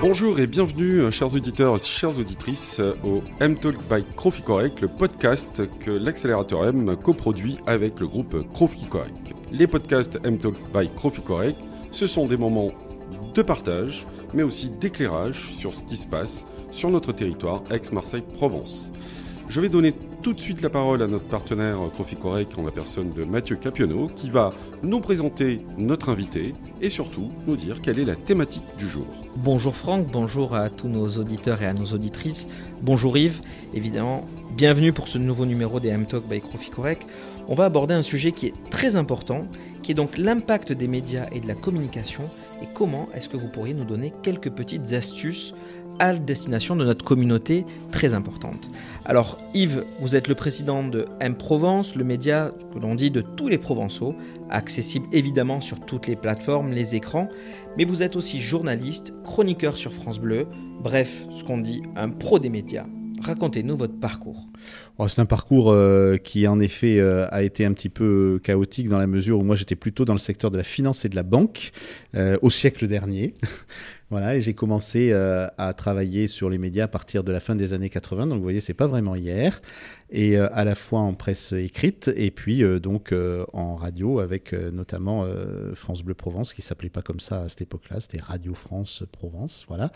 Bonjour et bienvenue, euh, chers auditeurs et chères auditrices, euh, au M-Talk by Crofi Correct, le podcast que l'accélérateur M coproduit avec le groupe Crofi Correct. Les podcasts M-Talk by Crofi Correct, ce sont des moments de partage, mais aussi d'éclairage sur ce qui se passe sur notre territoire, Aix-Marseille-Provence. Je vais donner tout de suite la parole à notre partenaire Correct en la personne de Mathieu Capionneau qui va nous présenter notre invité et surtout nous dire quelle est la thématique du jour. Bonjour Franck, bonjour à tous nos auditeurs et à nos auditrices. Bonjour Yves, évidemment, bienvenue pour ce nouveau numéro des M-Talk by Correct. On va aborder un sujet qui est très important, qui est donc l'impact des médias et de la communication et comment est-ce que vous pourriez nous donner quelques petites astuces à destination de notre communauté très importante. Alors Yves, vous êtes le président de M Provence, le média que l'on dit de tous les Provençaux, accessible évidemment sur toutes les plateformes, les écrans, mais vous êtes aussi journaliste, chroniqueur sur France Bleu, bref, ce qu'on dit un pro des médias. Racontez-nous votre parcours. Oh, c'est un parcours euh, qui en effet euh, a été un petit peu chaotique dans la mesure où moi j'étais plutôt dans le secteur de la finance et de la banque euh, au siècle dernier. Voilà, et j'ai commencé à travailler sur les médias à partir de la fin des années 80. Donc, vous voyez, c'est pas vraiment hier et euh, à la fois en presse écrite et puis euh, donc euh, en radio avec notamment France Bleu Provence qui s'appelait pas comme ça à cette époque-là, c'était Radio France Provence, voilà.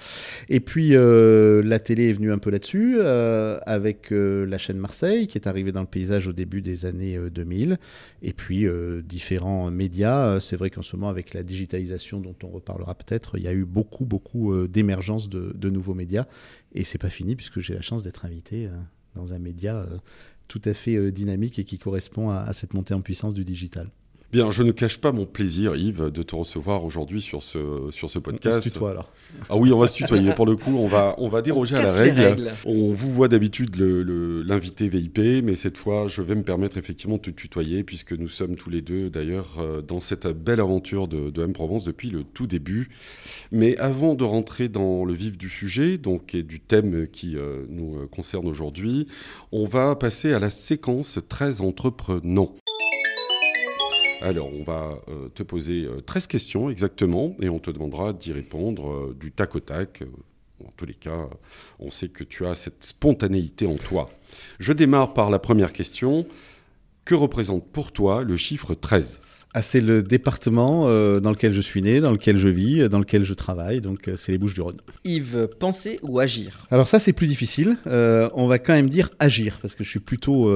Et puis la télé est venue un peu là-dessus avec la chaîne Marseille qui est arrivée dans le paysage au début des années 2000 et puis différents médias. C'est vrai qu'en ce moment avec la digitalisation dont on reparlera peut-être, il y a eu beaucoup beaucoup d'émergence de, de nouveaux médias et c'est pas fini puisque j'ai la chance d'être invité dans un média euh, tout à fait euh, dynamique et qui correspond à, cette montée en puissance du digital. Bien, je ne cache pas mon plaisir, Yves, de te recevoir aujourd'hui sur ce, sur ce podcast. On se tutoie alors. Ah oui, on va se tutoyer. Pour le coup, on va, on va déroger à la règle. On vous voit d'habitude l'invité VIP, mais cette fois, je vais me permettre effectivement de te tutoyer, puisque nous sommes tous les deux d'ailleurs euh, dans cette belle aventure de, de M-Provence depuis le tout début. Mais avant de rentrer dans le vif du sujet, donc et du thème qui euh, nous euh, concerne aujourd'hui, on va passer à la séquence très entreprenant. Alors, on va euh, te poser 13 euh, questions exactement et on te demandera d'y répondre euh, du tac au tac. En tous les cas, on sait que tu as cette spontanéité en toi. Je démarre par la première question. Que représente pour toi le chiffre 13 ah, c'est le département dans lequel je suis né, dans lequel je vis, dans lequel je travaille, donc c'est les Bouches du Rhône. Yves, penser ou agir? Alors ça c'est plus difficile, on va quand même dire agir, parce que je suis plutôt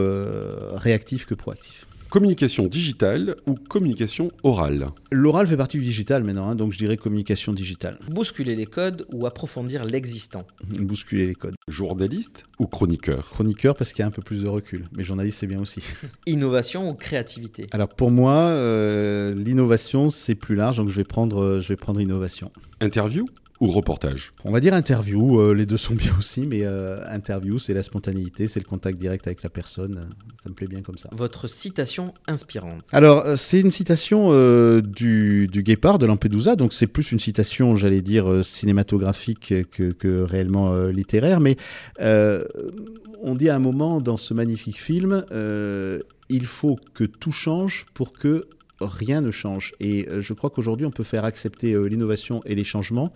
réactif que proactif. Communication digitale ou communication orale L'oral fait partie du digital maintenant, hein, donc je dirais communication digitale. Bousculer les codes ou approfondir l'existant Bousculer les codes. Journaliste ou chroniqueur? Chroniqueur parce qu'il y a un peu plus de recul, mais journaliste c'est bien aussi. Innovation ou créativité? Alors pour moi, euh, l'innovation c'est plus large, donc je vais prendre, euh, je vais prendre innovation. Interview ou reportage On va dire interview, euh, les deux sont bien aussi, mais euh, interview, c'est la spontanéité, c'est le contact direct avec la personne, ça me plaît bien comme ça. Votre citation inspirante Alors, euh, c'est une citation du, du, Guépard de Lampedusa, donc c'est plus une citation, j'allais dire, cinématographique que, que réellement littéraire, mais on dit à un moment dans ce magnifique film, il faut que tout change pour que rien ne change. Et je crois qu'aujourd'hui, on peut faire accepter l'innovation et les changements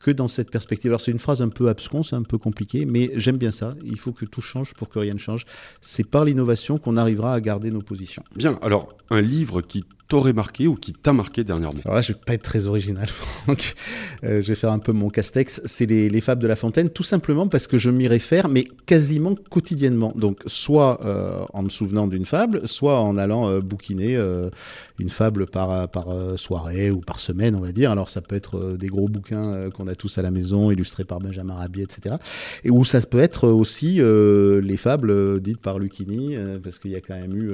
que dans cette perspective. Alors c'est une phrase un peu absconce, un peu compliquée, mais j'aime bien ça. Il faut que tout change pour que rien ne change. C'est par l'innovation qu'on arrivera à garder nos positions. Bien, alors un livre qui t'aurait marqué ou qui t'a marqué dernièrement? Alors là, je vais pas être très original, Franck. Euh, je vais faire un peu mon castex. C'est les, les, Fables de La Fontaine, tout simplement parce que je m'y réfère, mais quasiment quotidiennement. Donc, soit euh, en me souvenant d'une fable, soit en allant euh, bouquiner une fable par, par soirée ou par semaine, on va dire. Alors, ça peut être des gros bouquins qu'on a tous à la maison, illustrés par Benjamin Rabier, etc. Et où ça peut être aussi les fables dites par Lucchini, parce qu'il y a quand même eu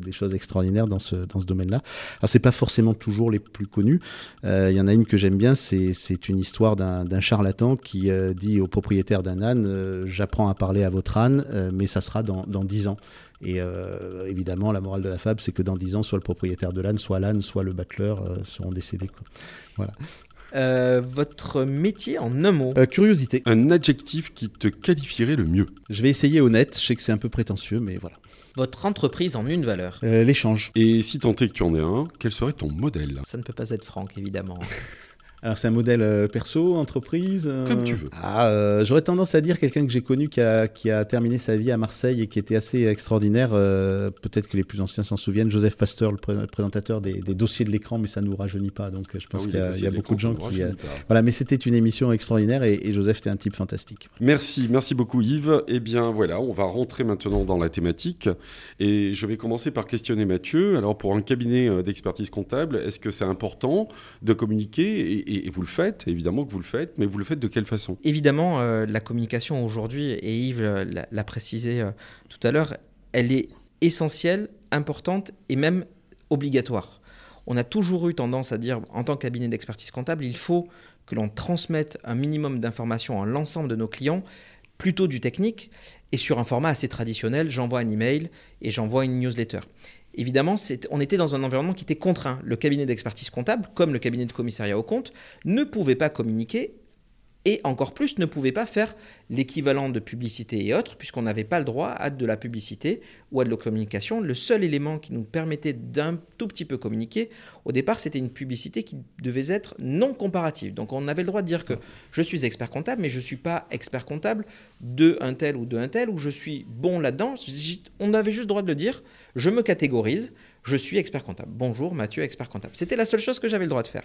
des choses extraordinaires dans ce, dans ce domaine-là. Alors c'est pas forcément toujours les plus connus. Euh, il y en a une que j'aime bien, c'est une histoire d'un charlatan qui euh, dit au propriétaire d'un âne, euh, j'apprends à parler à votre âne, mais ça sera dans, dans 10 ans. Et évidemment, la morale de la fable, c'est que dans 10 ans, soit le propriétaire de l'âne, soit l'âne, soit le battleur seront décédés. Voilà. votre métier en un mot Curiosité. Un adjectif qui te qualifierait le mieux Je vais essayer honnête, je sais que c'est un peu prétentieux, mais voilà. Votre entreprise en une valeur L'échange. Et si tant est que tu en es un, quel serait ton modèle? Ça ne peut pas être Franck, évidemment. alors c'est un modèle euh, perso, entreprise euh Comme tu veux. Ah, euh, J'aurais tendance à dire quelqu'un que j'ai connu qui a, qui a, terminé sa vie à Marseille et qui était assez extraordinaire. Peut-être que les plus anciens s'en souviennent. Joseph Pasteur, le, présentateur des, dossiers de l'écran, mais ça ne nous rajeunit pas. Donc je pense ah qu'il y a, beaucoup de gens qui... voilà, mais c'était une émission extraordinaire et, et Joseph était un type fantastique. Merci, merci beaucoup Yves. Eh bien voilà, on va rentrer maintenant dans la thématique et je vais commencer par questionner Mathieu. Alors pour un cabinet d'expertise comptable, est-ce que c'est important de communiquer et, vous le faites, évidemment que vous le faites, mais vous le faites de quelle façon? Évidemment, euh, la communication aujourd'hui, et Yves l'a précisé euh, tout à l'heure, elle est essentielle, importante et même obligatoire. On a toujours eu tendance à dire, en tant que cabinet d'expertise comptable, il faut que l'on transmette un minimum d'informations à l'ensemble de nos clients, plutôt du technique, et sur un format assez traditionnel, j'envoie un email et j'envoie une newsletter évidemment, on était dans un environnement qui était contraint. Le cabinet d'expertise comptable, comme le cabinet de commissariat au compte, ne pouvait pas communiquer et encore plus ne pouvait pas faire l'équivalent de publicité et autres, puisqu'on n'avait pas le droit à de la publicité ou à de la communication. Le seul élément qui nous permettait d'un tout petit peu communiquer, au départ, c'était une publicité qui devait être non comparative. Donc on avait le droit de dire que je suis expert comptable, mais je ne suis pas expert comptable de un tel ou de un tel, ou je suis bon là-dedans. On avait juste le droit de le dire, je me catégorise, je suis expert comptable. Bonjour Mathieu, expert comptable. C'était la seule chose que j'avais le droit de faire.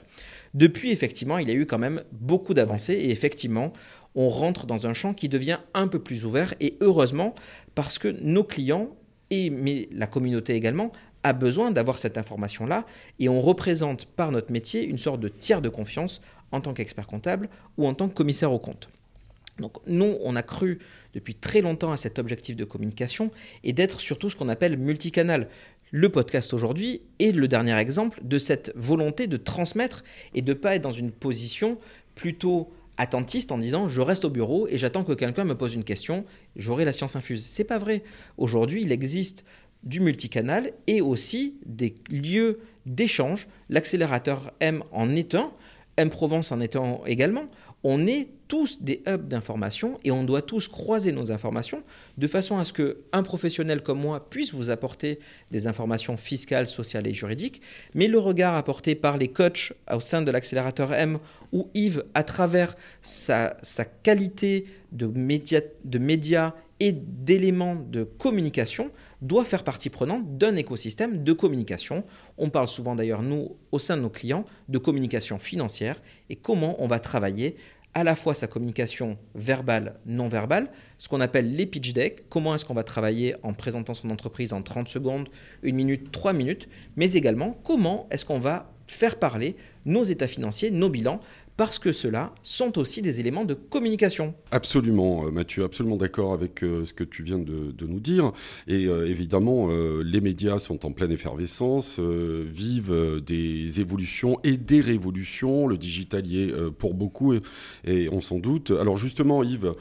Depuis, effectivement, il y a eu quand même beaucoup d'avancées et effectivement, on rentre dans un champ qui devient un peu plus ouvert et heureusement parce que nos clients et mais la communauté également a besoin d'avoir cette information-là et on représente par notre métier une sorte de tiers de confiance en tant qu'expert comptable ou en tant que commissaire au compte. Donc nous, on a cru depuis très longtemps à cet objectif de communication et d'être surtout ce qu'on appelle multicanal. Le podcast aujourd'hui est le dernier exemple de cette volonté de transmettre et de ne pas être dans une position plutôt attentiste en disant je reste au bureau et j'attends que quelqu'un me pose une question, j'aurai la science infuse. C'est pas vrai. Aujourd'hui, il existe du multicanal et aussi des lieux d'échange. L'accélérateur M en est un, M Provence en est un également on est tous des hubs d'information et on doit tous croiser nos informations de façon à ce qu'un professionnel comme moi puisse vous apporter des informations fiscales, sociales et juridiques, mais le regard apporté par les coachs au sein de l'accélérateur M ou Yves à travers sa, qualité de de médias et d'éléments de communication doit faire partie prenante d'un écosystème de communication. On parle souvent d'ailleurs, nous, au sein de nos clients, de communication financière et comment on va travailler à la fois sa communication verbale, non verbale, ce qu'on appelle les pitch decks, comment est-ce qu'on va travailler en présentant son entreprise en 30 secondes, 1 minute, 3 minutes, mais également comment est-ce qu'on va faire parler nos états financiers, nos bilans, parce que ceux-là sont aussi des éléments de communication. Absolument, euh, Mathieu, absolument d'accord avec euh, ce que tu viens de, nous dire. Et euh, évidemment, les médias sont en pleine effervescence, vivent des évolutions et des révolutions. Le digital y est pour beaucoup, et, on s'en doute. Alors justement, Yves,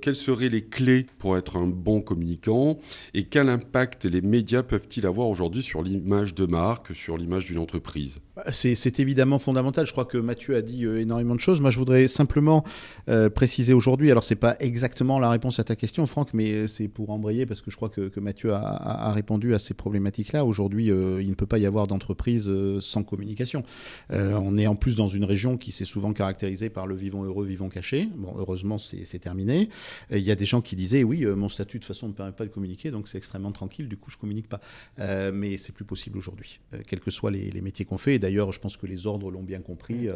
quelles seraient les clés pour être un bon communicant et quel impact les médias peuvent-ils avoir aujourd'hui sur l'image de marque, sur l'image d'une entreprise? Bah, C'est évidemment fondamental. Je crois que Mathieu a dit énormément de choses. Moi, je voudrais simplement euh, préciser aujourd'hui, alors c'est pas exactement la réponse à ta question, Franck, mais c'est pour embrayer parce que je crois que, Mathieu a, répondu à ces problématiques-là. Aujourd'hui, euh, il ne peut pas y avoir d'entreprise euh, sans communication. on est en plus dans une région qui s'est souvent caractérisée par le vivant heureux, vivant caché. Bon, heureusement, c'est terminé. Il y a des gens qui disaient, oui, mon statut de toute façon ne permet pas de communiquer, donc c'est extrêmement tranquille, du coup, je communique pas. mais c'est plus possible aujourd'hui, quels que soient les, les métiers qu'on fait. Et d'ailleurs, je pense que les ordres l'ont bien compris.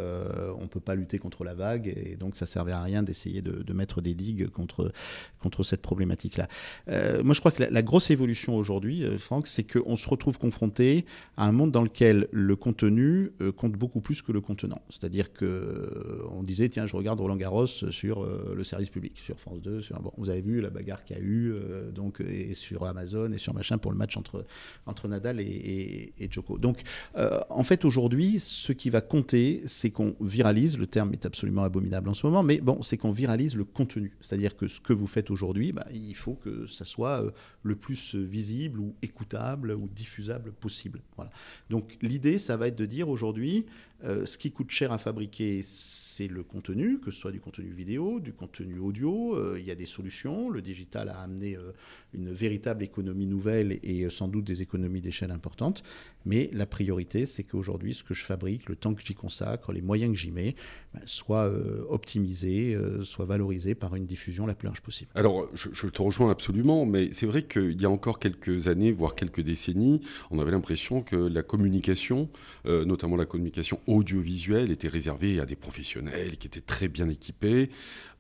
on peut pas lutter contre la vague et donc ça servait à rien d'essayer de, mettre des digues contre, contre cette problématique-là. Euh, moi, je crois que la, grosse évolution aujourd'hui, euh, Franck, c'est qu'on se retrouve confronté à un monde dans lequel le contenu euh, compte beaucoup plus que le contenant. C'est-à-dire que on disait, tiens, je regarde Roland Garros sur le service public, sur France 2, sur, bon, vous avez vu la bagarre qu'il y a eu, donc, et sur Amazon et sur machin pour le match entre, entre Nadal et, et, et. Donc, en fait, aujourd'hui, ce qui va compter, c'est qu'on viralise le terme est absolument abominable en ce moment, mais bon, c'est qu'on viralise le contenu. C'est-à-dire que ce que vous faites aujourd'hui, bah, il faut que ça soit euh, le plus visible ou écoutable ou diffusable possible. Voilà. Donc l'idée, ça va être de dire aujourd'hui, euh, ce qui coûte cher à fabriquer, c'est le contenu, que ce soit du contenu vidéo, du contenu audio. Euh, il y a des solutions. Le digital a amené euh, une véritable économie nouvelle et sans doute des économies d'échelle importantes. Mais la priorité, c'est qu'aujourd'hui, ce que je fabrique, le temps que j'y consacre, les moyens que j'y mets, ben, soit optimisé, soit valorisé par une diffusion la plus large possible. Alors, je, te rejoins absolument, mais c'est vrai qu'il y a encore quelques années, voire quelques décennies, on avait l'impression que la communication, notamment la communication audiovisuelle, était réservée à des professionnels qui étaient très bien équipés.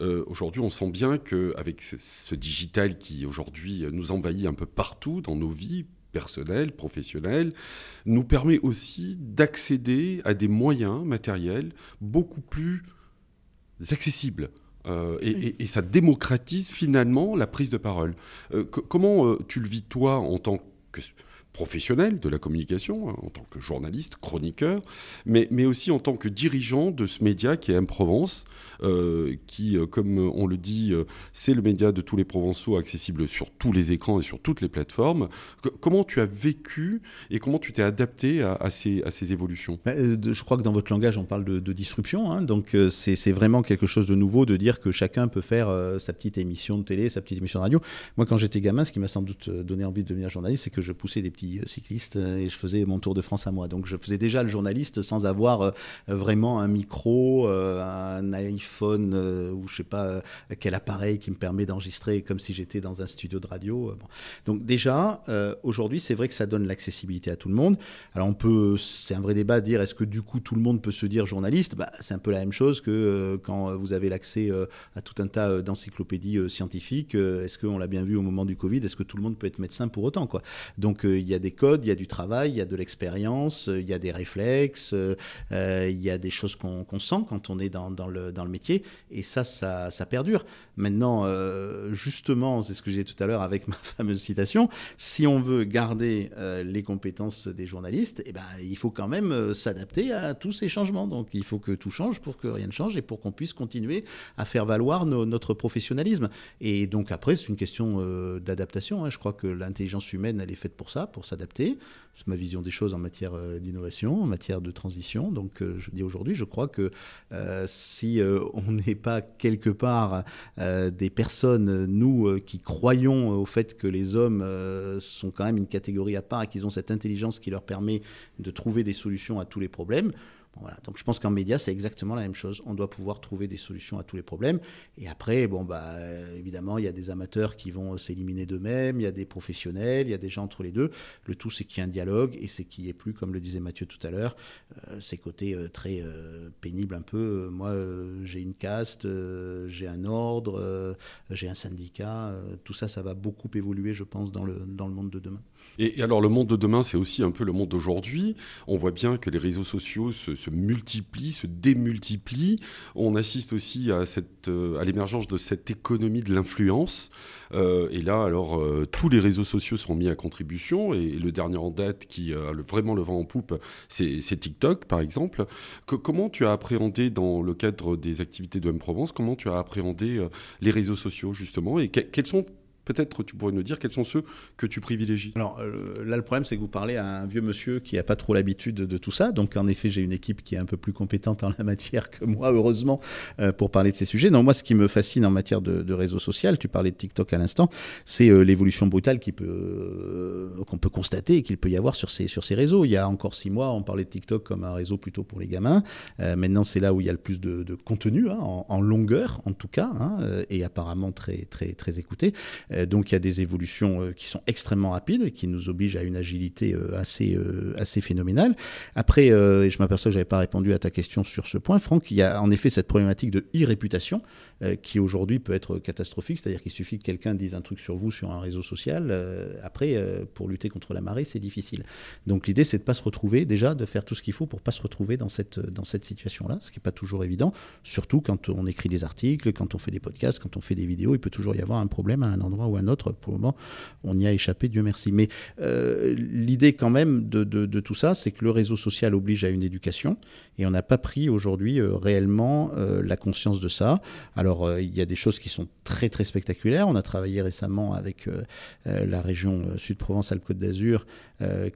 aujourd'hui, on sent bien qu'avec ce, ce digital qui aujourd'hui nous envahit un peu partout dans nos vies, personnel, professionnel, nous permet aussi d'accéder à des moyens matériels beaucoup plus accessibles. Euh, et, ça démocratise finalement la prise de parole. Euh, comment euh, tu le vis toi en tant que professionnel de la communication, hein, en tant que journaliste, chroniqueur, mais, mais aussi en tant que dirigeant de ce média qui est M-Provence, euh, qui, euh, comme on le dit, euh, c'est le média de tous les Provençaux, accessible sur tous les écrans et sur toutes les plateformes. comment tu as vécu et comment tu t'es adapté à, ces, à ces évolutions? Je crois que dans votre langage, on parle de, disruption, hein, donc c'est vraiment quelque chose de nouveau de dire que chacun peut faire sa petite émission de télé, sa petite émission de radio. Moi, quand j'étais gamin, ce qui m'a sans doute donné envie de devenir journaliste, c'est que je poussais des petits euh, cycliste euh, et je faisais mon tour de France à moi. Donc je faisais déjà le journaliste sans avoir euh, vraiment un micro, un iPhone ou je sais pas quel appareil qui me permet d'enregistrer comme si j'étais dans un studio de radio. Donc déjà, aujourd'hui, c'est vrai que ça donne l'accessibilité à tout le monde. Alors on peut, c'est un vrai débat, dire est-ce que du coup tout le monde peut se dire journaliste? Bah, C'est un peu la même chose que quand vous avez l'accès à tout un tas d'encyclopédies scientifiques. est-ce qu'on l'a bien vu au moment du Covid? Est-ce que tout le monde peut être médecin pour autant quoi? Donc il y a des codes, il y a du travail, il y a de l'expérience, il y a des réflexes, euh, il y a des choses qu'on sent quand on est dans, le, métier. Et ça, ça, perdure. Maintenant, euh, justement, c'est ce que j'ai tout à l'heure avec ma fameuse citation, si on veut garder euh, les compétences des journalistes, eh ben, il faut quand même s'adapter à tous ces changements. Donc il faut que tout change pour que rien ne change et pour qu'on puisse continuer à faire valoir notre professionnalisme. Et donc après, c'est une question d'adaptation. Hein. Je crois que l'intelligence humaine, elle est faite pour ça, s'adapter. C'est ma vision des choses en matière euh, d'innovation, en matière de transition. Donc euh, je dis aujourd'hui, je crois que euh, si on n'est pas quelque part des personnes, nous, qui croyons au fait que les hommes sont quand même une catégorie à part et qu'ils ont cette intelligence qui leur permet de trouver des solutions à tous les problèmes, Donc je pense qu'en média, c'est exactement la même chose. On doit pouvoir trouver des solutions à tous les problèmes. Et après, bon, bah, évidemment, il y a des amateurs qui vont s'éliminer d'eux-mêmes, il y a des professionnels, il y a des gens entre les deux. Le tout, c'est qu'il y ait un dialogue et c'est qu'il n'y ait plus, comme le disait Mathieu tout à l'heure, euh, ces côtés euh, très euh, pénibles un peu. Moi, j'ai une caste, j'ai un ordre, j'ai un syndicat. tout ça, ça va beaucoup évoluer, je pense, dans le, dans le monde de demain. Et, alors, le monde de demain, c'est aussi un peu le monde d'aujourd'hui. On voit bien que les réseaux sociaux se se multiplient, se démultiplient. On assiste aussi à, cette, euh, à l'émergence de cette économie de l'influence. Euh, et là, alors, euh, tous les réseaux sociaux sont mis à contribution. Et, le dernier en date qui a vraiment le vent en poupe, c'est, TikTok, par exemple. comment tu as appréhendé, dans le cadre des activités de M-Provence, comment tu as appréhendé les réseaux sociaux, justement? Et quels sont Peut-être tu pourrais nous dire quels sont ceux que tu privilégies. Alors euh, là, le problème, c'est que vous parlez à un vieux monsieur qui n'a pas trop l'habitude de, tout ça. Donc en effet, j'ai une équipe qui est un peu plus compétente en la matière que moi, heureusement, euh, pour parler de ces sujets. Non, moi, ce qui me fascine en matière de, réseau social, tu parlais de TikTok à l'instant, c'est euh, l'évolution brutale qu'on peut, constater et qu'il peut y avoir sur ces, réseaux. Il y a encore six mois, on parlait de TikTok comme un réseau plutôt pour les gamins. maintenant, c'est là où il y a le plus de, contenu, hein, en, longueur en tout cas, hein, et apparemment très, très, très écouté. Donc il y a des évolutions euh, qui sont extrêmement rapides et qui nous obligent à une agilité euh, assez, assez phénoménale. Après, et je m'aperçois que je n'avais pas répondu à ta question sur ce point, Franck, il y a en effet cette problématique de e-réputation qui aujourd'hui peut être catastrophique, c'est-à-dire qu'il suffit que quelqu'un dise un truc sur vous sur un réseau social, après, pour lutter contre la marée, c'est difficile. Donc l'idée, c'est de ne pas se retrouver, déjà, de faire tout ce qu'il faut pour ne pas se retrouver dans cette, dans cette situation-là, ce qui n'est pas toujours évident, surtout quand on écrit des articles, quand on fait des podcasts, quand on fait des vidéos, il peut toujours y avoir un problème à un endroit ou un autre. Pour le moment, on y a échappé, Dieu merci. Mais euh, l'idée quand même de, tout ça, c'est que le réseau social oblige à une éducation et on n'a pas pris aujourd'hui euh, réellement euh, la conscience de ça. Alors, il y a des choses qui sont très très spectaculaires. On a travaillé récemment avec la région Sud-Provence-Alpes-Côte d'Azur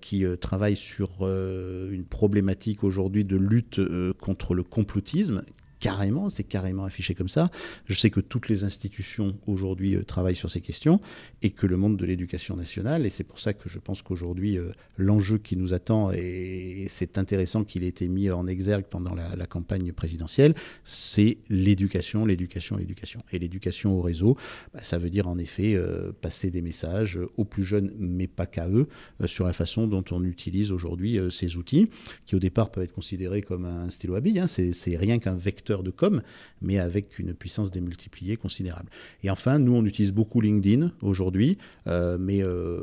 qui travaille sur une problématique aujourd'hui de lutte contre le complotisme carrément, c'est carrément affiché comme ça. Je sais que toutes les institutions aujourd'hui travaillent sur ces questions et que le monde de l'éducation nationale, et c'est pour ça que je pense qu'aujourd'hui l'enjeu qui nous attend, et c'est intéressant qu'il ait été mis en exergue pendant la, campagne présidentielle, c'est l'éducation, l'éducation, l'éducation. Et l'éducation au réseau, bah, ça veut dire en effet passer des messages aux plus jeunes, mais pas qu'à eux, sur la façon dont on utilise aujourd'hui ces outils, qui au départ peuvent être considérés comme un stylo à billes. Hein. C'est rien qu'un vecteur de com, mais avec une puissance démultipliée considérable. Et enfin, nous, on utilise beaucoup LinkedIn aujourd'hui, euh, mais euh,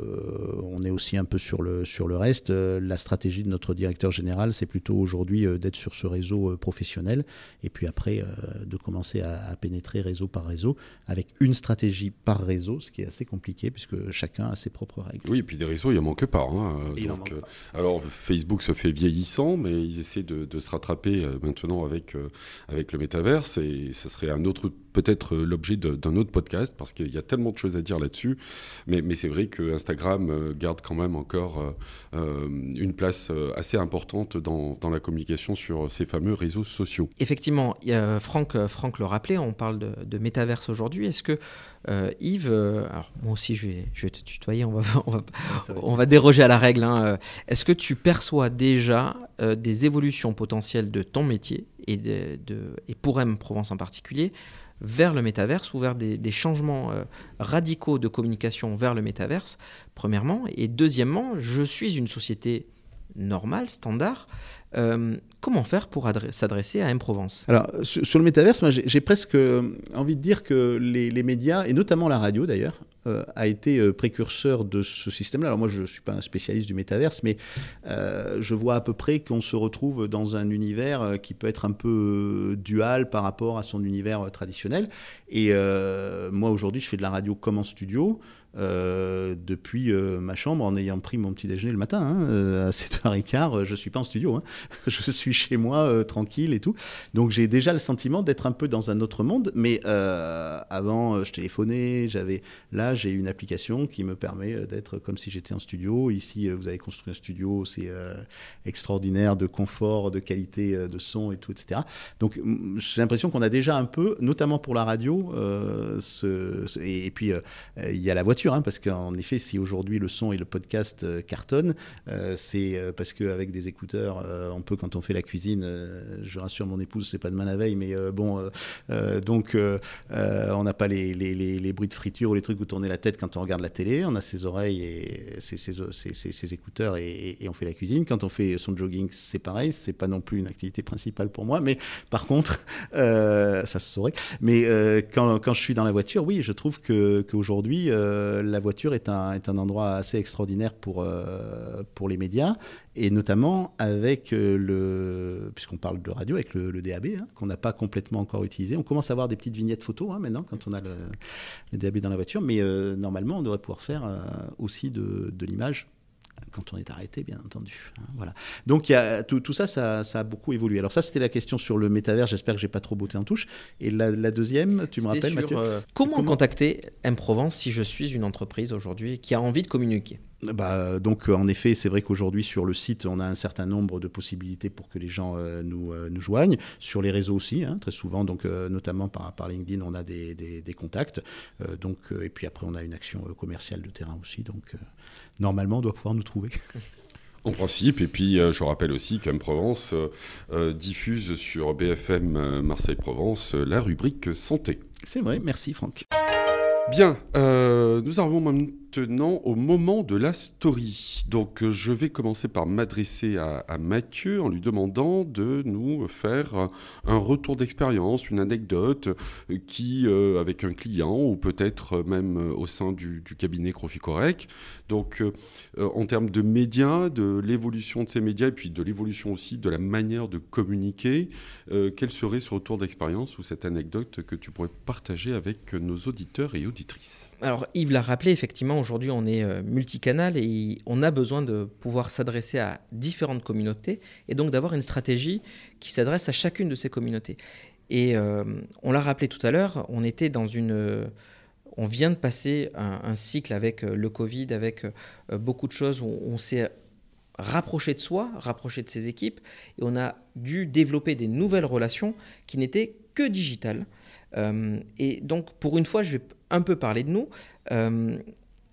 on est aussi un peu sur le, sur le reste. Euh, la stratégie de notre directeur général, c'est plutôt aujourd'hui d'être sur ce réseau professionnel, et puis après, de commencer à, à, pénétrer réseau par réseau, avec une stratégie par réseau, ce qui est assez compliqué, puisque chacun a ses propres règles. Oui, et puis des réseaux, il en manque pas. Hein. Donc, alors, Facebook se fait vieillissant, mais ils essaient de, de se rattraper maintenant avec, avec le métaverse, et ce serait un autre peut-être euh, l'objet d'un autre podcast parce qu'il y a tellement de choses à dire là-dessus. Mais, mais c'est vrai que Instagram euh, garde quand même encore euh, une place assez importante dans, dans, la communication sur ces fameux réseaux sociaux. Effectivement, Franck, Franck le rappelait, on parle de, de métaverse aujourd'hui. Est-ce que Yves, alors moi aussi je vais, je vais te tutoyer, on va, on va, on va déroger à la règle. Hein. Est-ce que tu perçois déjà des évolutions potentielles de ton métier et, de, et pour M Provence en particulier vers le métaverse ou vers des, changements euh, radicaux de communication vers le métaverse, premièrement. Et deuxièmement, je suis une société normale, standard. Euh, comment faire pour s'adresser à M-Provence? Alors, sur, le métaverse, j'ai presque envie de dire que les médias, et notamment la radio d'ailleurs, euh, a été euh, précurseur de ce système-là. Alors moi, je ne suis pas un spécialiste du métaverse, mais euh, je vois à peu près qu'on se retrouve dans un univers qui peut être un peu dual par rapport à son univers traditionnel. Et moi, aujourd'hui, je fais de la radio comme en studio. Euh, depuis euh, ma chambre en ayant pris mon petit déjeuner le matin hein, euh, à 7h15 je suis pas en studio hein. je suis chez moi tranquille et tout. Donc j'ai déjà le sentiment d'être un peu dans un autre monde mais avant je téléphonais j'avais là j'ai une application qui me permet d'être comme si j'étais en studio. Ici vous avez construit un studio c'est extraordinaire de confort de qualité de son et tout etc donc j'ai l'impression qu'on a déjà un peu notamment pour la radio et, puis il y a la voiture Hein, parce qu'en effet, si aujourd'hui le son et le podcast euh, cartonnent, euh, c'est euh, parce qu'avec des écouteurs, on peut, quand on fait la cuisine, je rassure mon épouse, c'est pas demain la veille, mais bon, donc on n'a pas les, les, bruits de friture ou les trucs où tourner la tête quand on regarde la télé, on a ses oreilles et ses, ses, écouteurs et, on fait la cuisine. Quand on fait son jogging, c'est pareil, c'est pas non plus une activité principale pour moi, mais par contre, ça se saurait. Mais quand, quand, je suis dans la voiture, oui, je trouve qu'aujourd'hui, euh, la voiture est un, est un endroit assez extraordinaire pour, euh, pour les médias, et notamment avec euh, le, puisqu'on parle de radio, avec le, DAB, hein, qu'on n'a pas complètement encore utilisé. On commence à avoir des petites vignettes photos hein, maintenant, quand on a le, DAB dans la voiture, mais normalement, on devrait pouvoir faire aussi de, de l'image quand on est arrêté, bien entendu. Hein, voilà. Donc y a, tout, tout ça, ça, a beaucoup évolué. Alors ça, c'était la question sur le métavers. J'espère que j'ai pas trop botté en touche. Et la, deuxième, tu me rappelles, Mathieu? euh, comment, contacter M-Provence si je suis une entreprise aujourd'hui qui a envie de communiquer? Bah, donc en effet, c'est vrai qu'aujourd'hui sur le site, on a un certain nombre de possibilités pour que les gens euh, nous, euh, nous, joignent. Sur les réseaux aussi, hein, très souvent, donc notamment par, par LinkedIn, on a des, des, des contacts. donc, et puis après, on a une action commerciale de terrain aussi. Donc normalement, on doit pouvoir nous trouver. En principe, et puis euh, je rappelle aussi euh, euh, diffuse sur BFM Marseille-Provence la rubrique santé. C'est vrai, merci Franck. Bien, nous arrivons maintenant au moment de la story. Donc je vais commencer par m'adresser à, Mathieu en lui demandant de nous faire un retour d'expérience, une anecdote qui, avec un client ou peut-être même au sein du, cabinet Croficorec, donc, euh, euh, en termes de médias, de l'évolution de ces médias et puis de l'évolution aussi de la manière de communiquer, euh, quel serait ce retour d'expérience ou cette anecdote que tu pourrais partager avec nos auditeurs et auditrices? Alors, Yves l'a rappelé, effectivement, aujourd'hui, on est multicanal et on a besoin de pouvoir s'adresser à différentes communautés et donc d'avoir une stratégie qui s'adresse à chacune de ces communautés. Et on l'a rappelé tout à l'heure, on était dans une on vient de passer un, cycle avec euh, le Covid, avec euh, beaucoup de choses où on s'est rapprocher de soi, rapprocher de ses équipes, et on a dû développer des nouvelles relations qui n'étaient que digitales. Euh, et donc, pour une fois, je vais un peu parler de nous. Euh,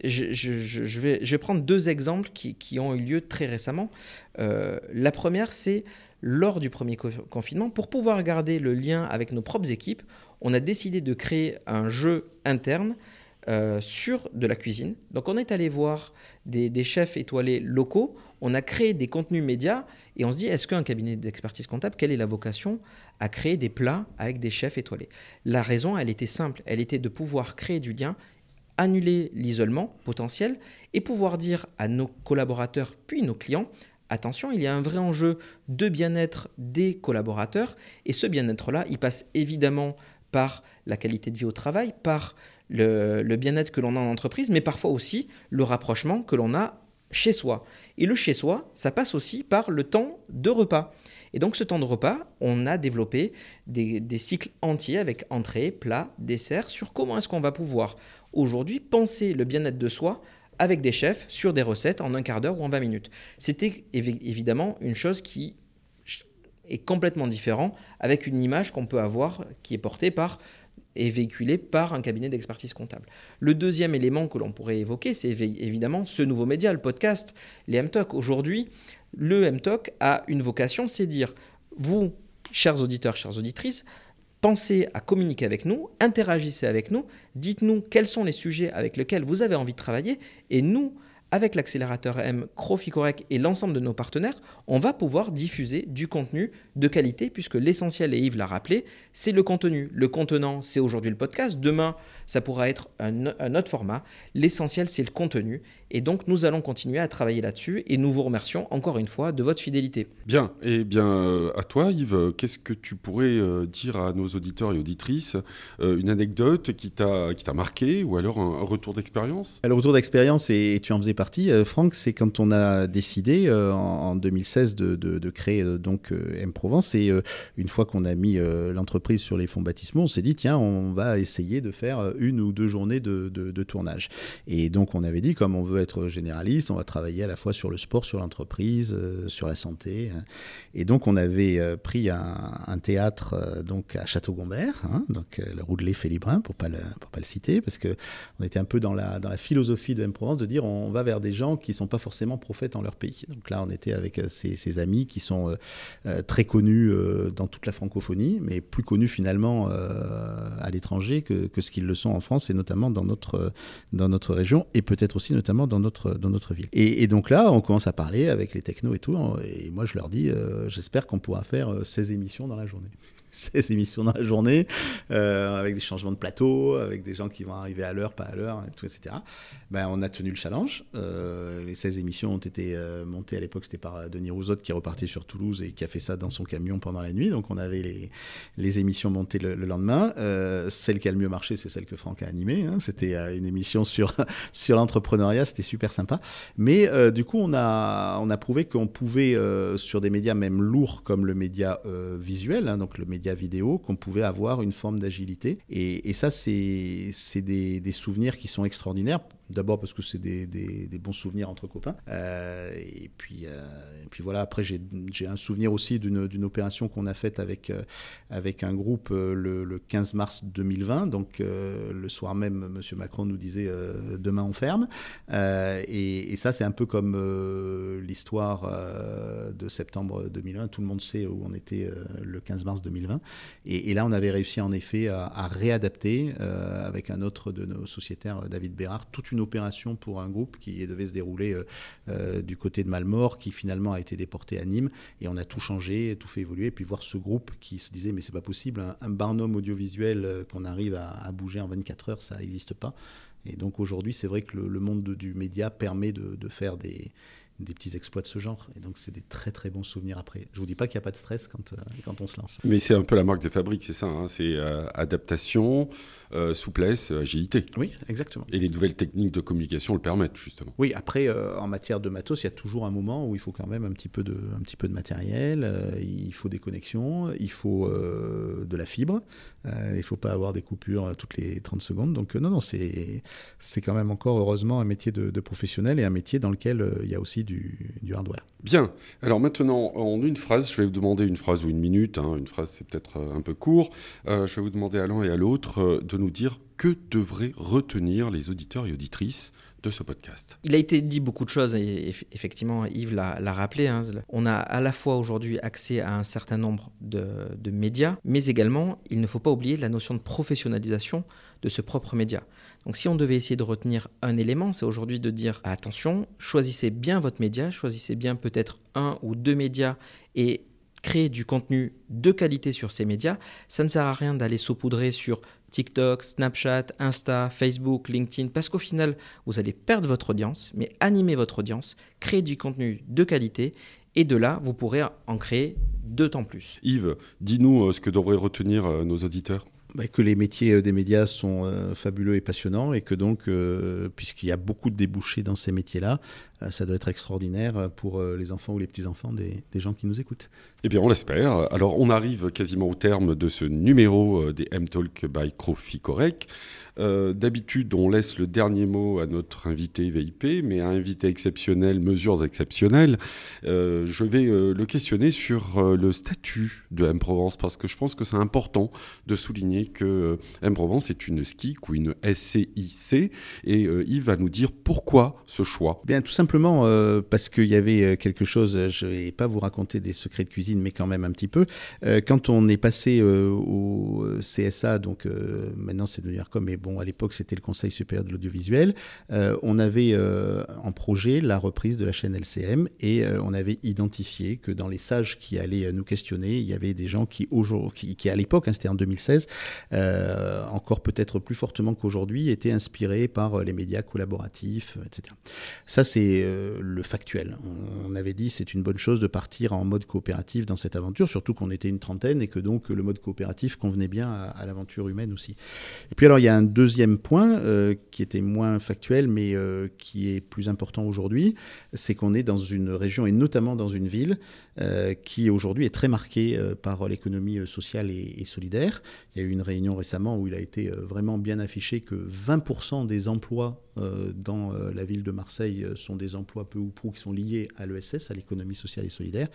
je, vais, prendre deux exemples qui, qui, ont eu lieu très récemment. Euh, la première, c'est lors du premier confinement, pour pouvoir garder le lien avec nos propres équipes, on a décidé de créer un jeu interne euh, sur de la cuisine. Donc on est allé voir des, des, chefs étoilés locaux, on a créé des contenus médias et on se dit, est-ce qu'un cabinet d'expertise comptable, quelle est la vocation à créer des plats avec des chefs étoilés? La raison, elle était simple, elle était de pouvoir créer du lien annuler l'isolement potentiel et pouvoir dire à nos collaborateurs puis nos clients, attention, il y a un vrai enjeu de bien-être des collaborateurs et ce bien-être-là, il passe évidemment par la qualité de vie au travail, par le, bien-être que l'on a en entreprise, mais parfois aussi le rapprochement que l'on a chez soi. Et le chez soi, ça passe aussi par le temps de repas. Et donc ce temps de repas, on a développé des, cycles entiers avec entrée, plat, dessert, sur comment est-ce qu'on va pouvoir aujourd'hui penser le bien-être de soi avec des chefs sur des recettes en un quart d'heure ou en 20 minutes. C'était évidemment une chose qui est complètement différente avec une image qu'on peut avoir qui est portée par et véhiculée par un cabinet d'expertise comptable. Le deuxième élément que l'on pourrait évoquer, c'est évidemment ce nouveau média, le podcast, les MTOC. Aujourd'hui, le MTOC a une vocation, c'est dire, vous, chers auditeurs, chères auditrices, pensez à communiquer avec nous, interagissez avec nous, dites-nous quels sont les sujets avec lesquels vous avez envie de travailler et nous, avec l'accélérateur M, Croficorec et l'ensemble de nos partenaires, on va pouvoir diffuser du contenu de qualité puisque l'essentiel, et Yves l'a rappelé, c'est le contenu. Le contenant, c'est aujourd'hui le podcast. Demain, ça pourra être un, autre format. L'essentiel, c'est le contenu. Et donc, nous allons continuer à travailler là-dessus et nous vous remercions encore une fois de votre fidélité. Bien. Et bien, euh, à toi, Yves, qu'est-ce que tu pourrais euh, dire à nos auditeurs et auditrices euh, Une anecdote qui t'a marqué ou alors un, retour d'expérience? Le retour d'expérience, et tu en faisais partie, Franck, c'est quand on a décidé en, 2016 de, de, créer donc M-Provence. Et une fois qu'on a mis l'entreprise sur les fonds baptismaux, on s'est dit, tiens, on va essayer de faire une ou deux journées de, de tournage. Et donc, on avait dit, comme on veut être généraliste, on va travailler à la fois sur le sport, sur l'entreprise, euh, sur la santé. Hein. Et donc, on avait euh, pris un, théâtre euh, donc à Château-Gombert, hein, donc le Roudelet Félibrin, pour le, pour pas le citer, parce que on était un peu dans la, dans la philosophie de M-Provence de dire on va vers des gens qui sont pas forcément prophètes en leur pays. Donc là, on était avec ces, amis qui sont très connus dans toute la francophonie, mais plus connus finalement à l'étranger que, que ce qu'ils le sont en France et notamment dans notre, dans notre région et peut-être aussi notamment dans notre, dans notre ville. Et, donc là, on commence à parler avec les technos et tout. Et moi, je leur dis, euh, j'espère qu'on pourra faire 16 euh, émissions dans la journée. 16 émissions dans la journée, euh, avec des changements de plateau, avec des gens qui vont arriver à l'heure, pas à l'heure, tout, etc. Ben, on a tenu le challenge. Euh, les 16 émissions ont été euh, montées à l'époque, c'était par Denis Rousseau qui repartait sur Toulouse et qui a fait ça dans son camion pendant la nuit. Donc on avait les, les émissions montées le, lendemain. celle qui a le mieux marché, c'est celle que Franck a animée. Hein. C'était une émission sur, sur l'entrepreneuriat, c'était super sympa. Mais du coup, on a, on a prouvé qu'on pouvait, sur des médias même lourds comme le média visuel, hein, donc le média vidéo qu'on pouvait avoir une forme d'agilité. Et, ça, c'est des souvenirs qui sont extraordinaires. D'abord parce que c'est des, des, bons souvenirs entre copains. Euh, et, puis, euh, et puis voilà, après j'ai un souvenir aussi d'une opération qu'on a faite avec, euh, avec un groupe le, le, 15 mars 2020. Donc le soir même, M. Macron nous disait demain on ferme. Et, et, ça c'est un peu comme l'histoire de septembre 2020. Tout le monde sait où on était le 15 mars 2020. Et, là on avait réussi en effet à, à réadapter avec un autre de nos sociétaires, David Bérard, toute une opération pour un groupe qui devait se dérouler euh, euh, du côté de Malmort, qui finalement a été déporté à Nîmes. Et on a tout changé, tout fait évoluer. Et puis voir ce groupe qui se disait, mais c'est pas possible, un, barnum audiovisuel euh, qu'on arrive à, bouger en 24 heures, ça n'existe pas. Et donc aujourd'hui, c'est vrai que le, monde du média permet de faire des, des petits exploits de ce genre. Et donc, c'est des très très bons souvenirs après. Je vous dis pas qu'il n'y a pas de stress quand, euh, quand on se lance. Mais c'est un peu la marque de fabrique, c'est ça. Hein. c'est euh, adaptation, euh, souplesse, agilité. Oui, exactement. Et les nouvelles techniques de communication le permettent, justement. Oui, après, en matière de matos, il y a toujours un moment où il faut quand même un petit peu de, un petit peu de matériel, il faut des connexions, il faut de la fibre, il ne faut pas avoir des coupures toutes les 30 secondes. Donc, non, non, c'est quand même encore, heureusement, un métier de, de professionnel et un métier dans lequel il y a aussi du, hardware. Bien. Alors maintenant, en une phrase, je vais vous demander une phrase ou une minute. Hein. une phrase, c'est peut-être un peu court. je vais vous demander à l'un et à l'autre de nous dire que devraient retenir les auditeurs et auditrices de ce podcast. Il a été dit beaucoup de choses et effectivement Yves l'a rappelé. Hein. On a à la fois aujourd'hui accès à un certain nombre de, médias, mais également il ne faut pas oublier la notion de professionnalisation de ce propre média. Donc si on devait essayer de retenir un élément, c'est aujourd'hui de dire attention, choisissez bien votre média, choisissez bien peut-être un ou deux médias et créer du contenu de qualité sur ces médias. Ça ne sert à rien d'aller saupoudrer sur TikTok, Snapchat, Insta, Facebook, LinkedIn, parce qu'au final, vous allez perdre votre audience, mais animer votre audience, créer du contenu de qualité, et de là, vous pourrez en créer temps plus. Yves, dis-nous euh, ce que devraient retenir euh, nos auditeurs. Bah, que les métiers euh, des médias sont euh, fabuleux et passionnants et que donc, euh, puisqu'il y a beaucoup de débouchés dans ces métiers-là, ça doit être extraordinaire pour les enfants ou les petits-enfants des, gens qui nous écoutent. Eh bien, on l'espère. Alors, on arrive quasiment au terme de ce numéro des M-Talk by Crofi Correct. Euh, d'habitude, on laisse le dernier mot à notre invité VIP, mais à invité exceptionnel, mesures exceptionnelles, euh, je vais euh, le questionner sur le statut de M-Provence, parce que je pense que c'est important de souligner que M-Provence est une SKIC ou une SCIC, et Yves va nous dire pourquoi ce choix. Bien, tout simplement parce qu'il y avait quelque chose, je ne vais pas vous raconter des secrets de cuisine, mais quand même un petit peu. quand on est passé au CSA, donc maintenant c'est de comme mais bon, à l'époque c'était le Conseil supérieur de l'audiovisuel, euh, on avait euh, en projet la reprise de la chaîne LCM et euh, on avait identifié que dans les sages qui allaient nous questionner, il y avait des gens qui, à l'époque, hein, c'était en 2016, encore peut-être plus fortement qu'aujourd'hui, étaient inspirés par les médias collaboratifs, etc. Ça c'est le factuel. On, avait dit c'est une bonne chose de partir en mode coopératif dans cette aventure, surtout qu'on était une trentaine et que donc le mode coopératif convenait bien à, à l'aventure humaine aussi. Et puis alors il y a un deuxième point, euh, qui était moins factuel, mais euh, qui est plus important aujourd'hui, c'est qu'on est dans une région, et notamment dans une ville, euh, qui aujourd'hui est très marquée par l'économie sociale et, solidaire. Il y a eu une réunion récemment où il a été vraiment bien affiché que 20% des emplois dans la ville de Marseille sont des emplois peu ou prou qui sont liés à l'ESS, à l'économie sociale et solidaire.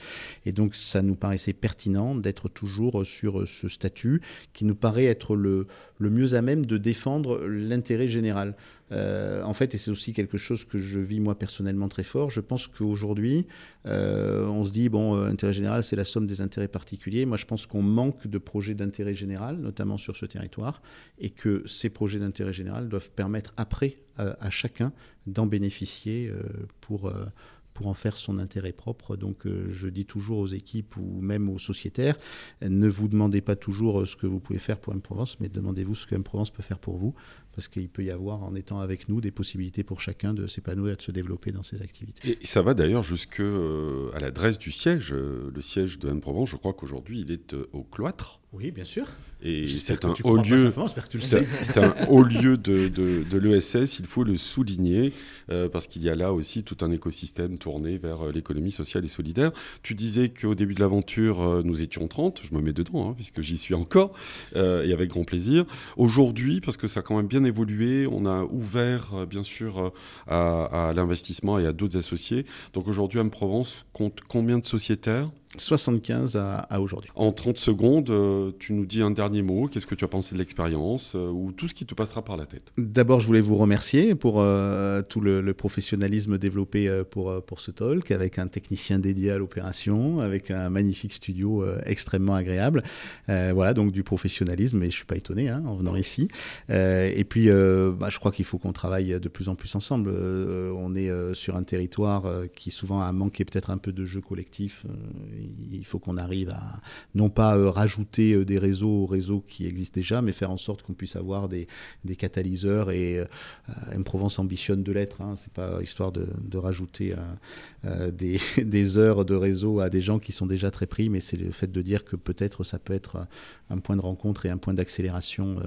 Et donc ça nous paraissait pertinent d'être toujours sur ce statut qui nous paraît être le mieux à même de défendre l'intérêt général. Euh, en fait, et c'est aussi quelque chose que je vis moi personnellement très fort, je pense qu'aujourd'hui, euh, on se dit, bon, euh, intérêt général, c'est la somme des intérêts particuliers. Moi, je pense qu'on manque de projets d'intérêt général, notamment sur ce territoire, et que ces projets d'intérêt général doivent permettre après à chacun d'en bénéficier pour pour en faire son intérêt propre. Donc je dis toujours aux équipes ou même aux sociétaires, ne vous demandez pas toujours ce que vous pouvez faire pour M-Provence, mais demandez-vous ce que M-Provence peut faire pour vous, parce qu'il peut y avoir, en étant avec nous, des possibilités pour chacun de s'épanouir et de se développer dans ses activités. Et ça va d'ailleurs jusqu'à euh, l'adresse du siège. Le siège de M-Provence, je crois qu'aujourd'hui, il est au cloître. Oui, bien sûr. Et c'est un, haut lieu, c'est un haut lieu de, de, l'ESS, il faut le souligner, euh, parce qu'il y a là aussi tout un écosystème tourné vers euh, l'économie sociale et solidaire. Tu disais qu'au début de l'aventure, euh, nous étions 30, je me mets dedans, hein, puisque j'y suis encore, et avec grand plaisir. Aujourd'hui, parce que ça a quand même bien évolué, on a ouvert, bien sûr, à, à l'investissement et à d'autres associés. Donc aujourd'hui, M-Provence compte combien de sociétaires? 75 à, aujourd'hui. En 30 secondes, euh, tu nous dis un dernier mot. Qu'est-ce que tu as pensé de l'expérience euh, ou tout ce qui te passera par la tête? D'abord, je voulais vous remercier pour euh, tout le, professionnalisme développé pour, pour ce talk, avec un technicien dédié à l'opération, avec un magnifique studio extrêmement agréable. voilà, donc du professionnalisme, mais je suis pas étonné hein, en venant ici. et puis, bah, je crois qu'il faut qu'on travaille de plus en plus ensemble. on est sur un territoire qui souvent a manqué peut-être un peu de jeu collectif il faut qu'on arrive à non pas euh, rajouter euh, des réseaux aux réseaux qui existent déjà, mais faire en sorte qu'on puisse avoir des, catalyseurs. Et euh, M-Provence ambitionne de l'être. Hein. C'est pas histoire de, rajouter des, heures de réseau à des gens qui sont déjà très pris, mais c'est le fait de dire que peut-être ça peut être un point de rencontre et un point d'accélération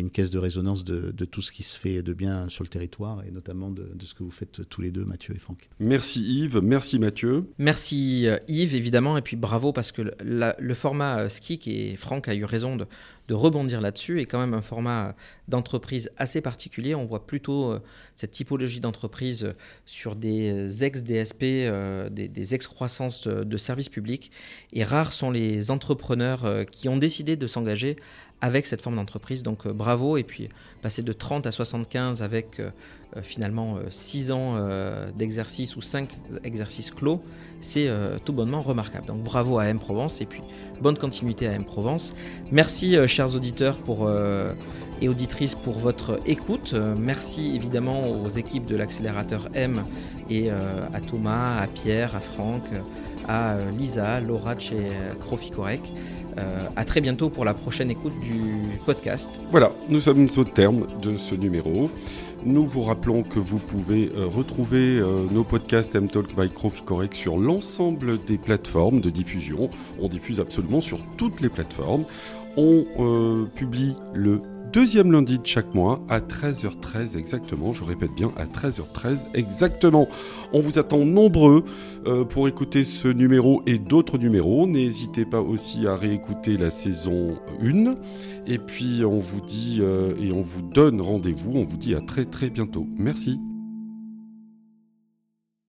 une caisse de résonance de, tout ce qui se fait de bien sur le territoire et notamment de, ce que vous faites tous les deux, Mathieu et Franck. Merci Yves, merci Mathieu. Merci Yves, évidemment, et puis bravo parce que le, format SKIC, et Franck a eu raison de, de rebondir là-dessus est quand même un format d'entreprise assez particulier. On voit plutôt euh, cette typologie d'entreprise euh, sur des ex-DSP, euh, des, ex-croissances de, services publics. Et rares sont les entrepreneurs qui ont décidé de s'engager avec cette forme d'entreprise. Donc bravo. Et puis passer de 30 à 75 avec finalement 6 ans d'exercice ou 5 exercices clos, c'est tout bonnement remarquable. Donc bravo à M Provence. Et puis bonne continuité à M Provence. Merci, euh, chers auditeurs pour, euh, et auditrices, pour votre écoute. Euh, merci évidemment aux équipes de l'accélérateur M et à Thomas, à Pierre, à Franck, à Lisa, Laura chez Croficorec. à très bientôt pour la prochaine écoute du podcast. Voilà, nous sommes au terme de ce numéro. Nous vous rappelons que vous pouvez euh, retrouver euh, nos podcasts M-Talk by Correct sur l'ensemble des plateformes de diffusion. On diffuse absolument sur toutes les plateformes. On euh, publie le deuxième lundi de chaque mois à 13h13 exactement. Je répète bien à 13h13 exactement. On vous attend nombreux euh, pour écouter ce numéro et d'autres numéros. N'hésitez pas aussi à réécouter la saison 1. Et puis on vous dit euh, et on vous donne rendez-vous. On vous dit à très très bientôt. Merci.